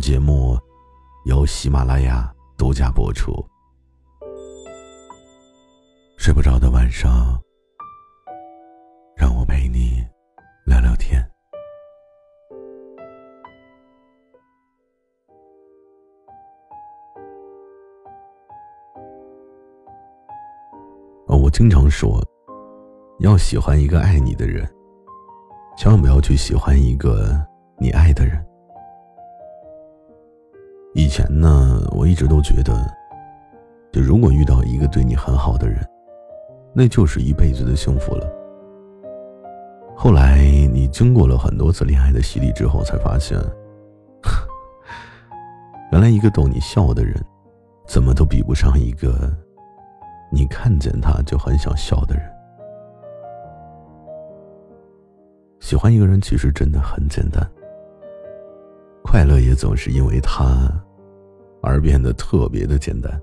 节目由喜马拉雅独家播出。睡不着的晚上，让我陪你聊聊天。我经常说，要喜欢一个爱你的人，千万不要去喜欢一个你爱的人。以前呢，我一直都觉得，就如果遇到一个对你很好的人，那就是一辈子的幸福了。后来你经过了很多次恋爱的洗礼之后，才发现，原来一个逗你笑的人，怎么都比不上一个你看见他就很想笑的人。喜欢一个人其实真的很简单。快乐也总是因为他，而变得特别的简单。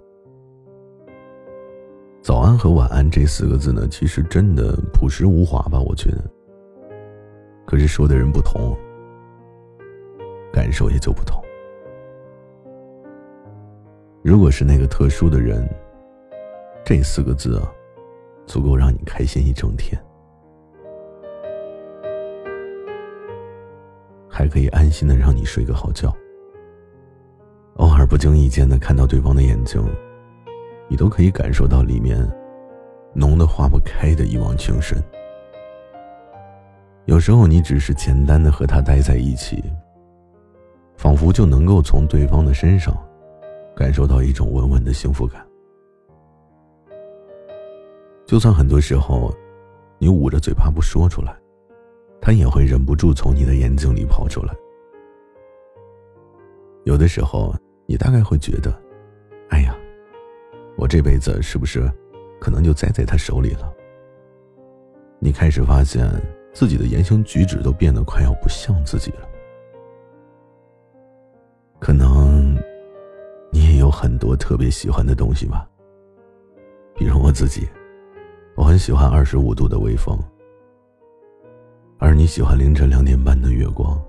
早安和晚安这四个字呢，其实真的朴实无华吧？我觉得。可是说的人不同，感受也就不同。如果是那个特殊的人，这四个字啊，足够让你开心一整天。还可以安心的让你睡个好觉。偶尔不经意间的看到对方的眼睛，你都可以感受到里面浓的化不开的一往情深。有时候你只是简单的和他待在一起，仿佛就能够从对方的身上感受到一种稳稳的幸福感。就算很多时候你捂着嘴巴不说出来。他也会忍不住从你的眼睛里跑出来。有的时候，你大概会觉得，哎呀，我这辈子是不是可能就栽在他手里了？你开始发现自己的言行举止都变得快要不像自己了。可能你也有很多特别喜欢的东西吧，比如我自己，我很喜欢二十五度的微风。而你喜欢凌晨两点半的月光。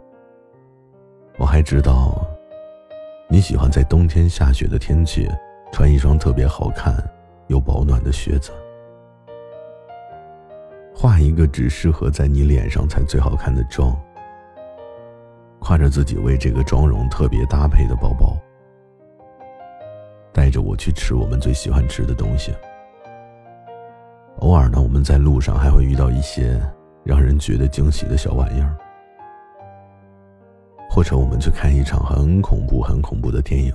我还知道，你喜欢在冬天下雪的天气穿一双特别好看又保暖的靴子，画一个只适合在你脸上才最好看的妆，挎着自己为这个妆容特别搭配的包包，带着我去吃我们最喜欢吃的东西。偶尔呢，我们在路上还会遇到一些。让人觉得惊喜的小玩意儿，或者我们去看一场很恐怖、很恐怖的电影，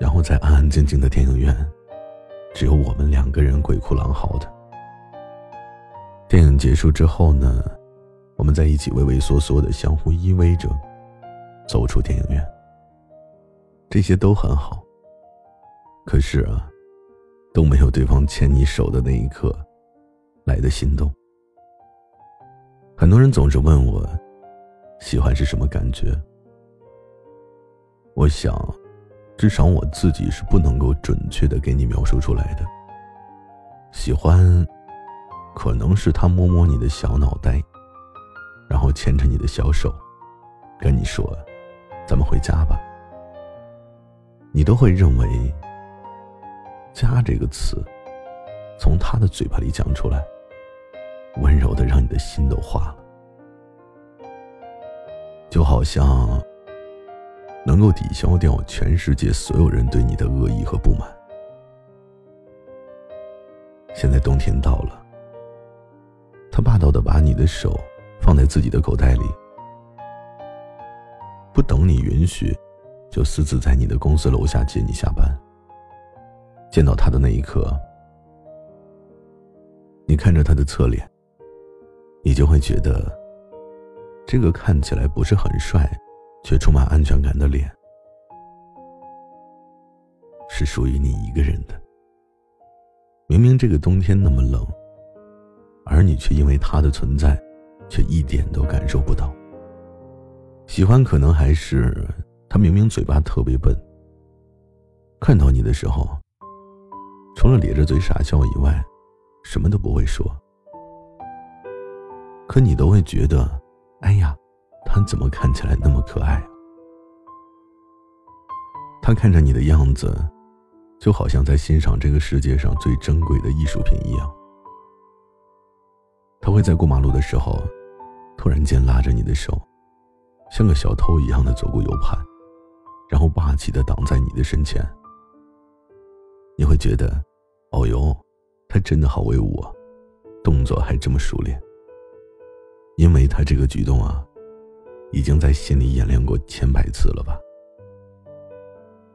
然后在安安静静的电影院，只有我们两个人鬼哭狼嚎的。电影结束之后呢，我们在一起畏畏缩缩的相互依偎着，走出电影院。这些都很好，可是啊，都没有对方牵你手的那一刻。来的心动。很多人总是问我，喜欢是什么感觉？我想，至少我自己是不能够准确的给你描述出来的。喜欢，可能是他摸摸你的小脑袋，然后牵着你的小手，跟你说：“咱们回家吧。”你都会认为，“家”这个词，从他的嘴巴里讲出来。温柔的让你的心都化了，就好像能够抵消掉全世界所有人对你的恶意和不满。现在冬天到了，他霸道的把你的手放在自己的口袋里，不等你允许，就私自在你的公司楼下接你下班。见到他的那一刻，你看着他的侧脸。你就会觉得，这个看起来不是很帅，却充满安全感的脸，是属于你一个人的。明明这个冬天那么冷，而你却因为他的存在，却一点都感受不到。喜欢可能还是他明明嘴巴特别笨，看到你的时候，除了咧着嘴傻笑以外，什么都不会说。你都会觉得，哎呀，他怎么看起来那么可爱？他看着你的样子，就好像在欣赏这个世界上最珍贵的艺术品一样。他会在过马路的时候，突然间拉着你的手。像个小偷一样的走过右畔，然后霸气的挡在你的身前。你会觉得，哦哟，他真的好威武啊，动作还这么熟练。因为他这个举动啊，已经在心里演练过千百次了吧？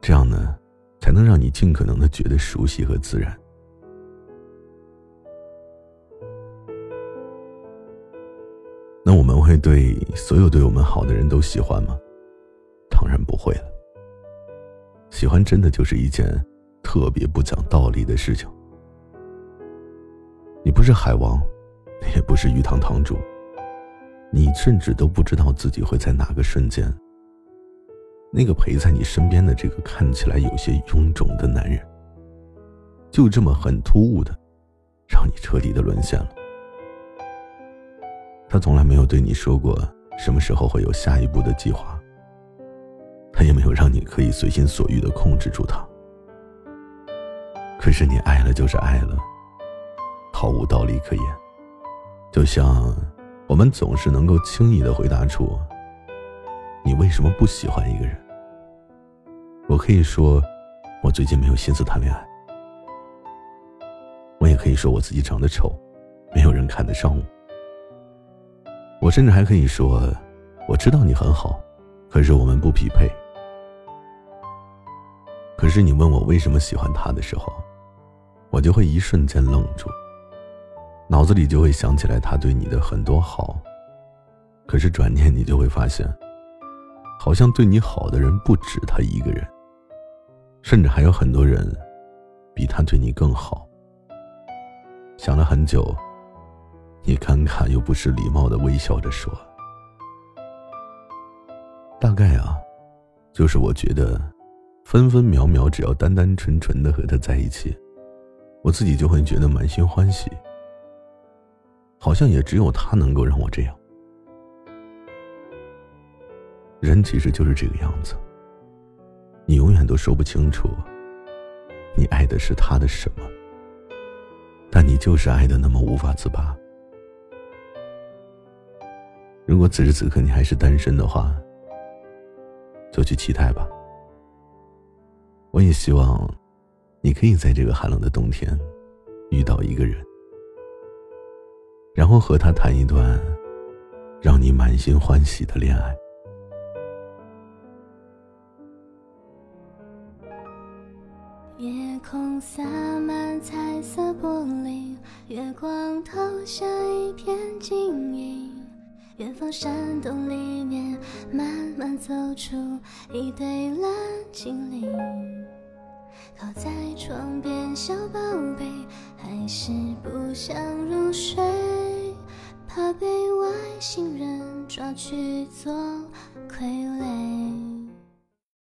这样呢，才能让你尽可能的觉得熟悉和自然。那我们会对所有对我们好的人都喜欢吗？当然不会了。喜欢真的就是一件特别不讲道理的事情。你不是海王，也不是鱼塘塘主，你甚至都不知道自己会在哪个瞬间，那个陪在你身边的这个看起来有些臃肿的男人，就这么很突兀的，让你彻底的沦陷了。他从来没有对你说过什么时候会有下一步的计划。他也没有让你可以随心所欲的控制住他。可是你爱了就是爱了，毫无道理可言。就像我们总是能够轻易的回答出“你为什么不喜欢一个人”，我可以说我最近没有心思谈恋爱。我也可以说我自己长得丑，没有人看得上我。我甚至还可以说，我知道你很好，可是我们不匹配。可是你问我为什么喜欢他的时候，我就会一瞬间愣住，脑子里就会想起来他对你的很多好。可是转念你就会发现，好像对你好的人不止他一个人，甚至还有很多人比他对你更好。想了很久。你尴尬又不失礼貌的微笑着说：“大概啊，就是我觉得，分分秒秒只要单单纯纯的和他在一起，我自己就会觉得满心欢喜。好像也只有他能够让我这样。人其实就是这个样子，你永远都说不清楚，你爱的是他的什么，但你就是爱的那么无法自拔。”如果此时此刻你还是单身的话，就去期待吧。我也希望，你可以在这个寒冷的冬天，遇到一个人，然后和他谈一段，让你满心欢喜的恋爱。夜空洒满彩色玻璃，月光投下一片晶莹。远方山洞里面，慢慢走出一对蓝精灵。靠在床边，小宝贝，还是不想入睡，怕被外星人抓去做傀儡。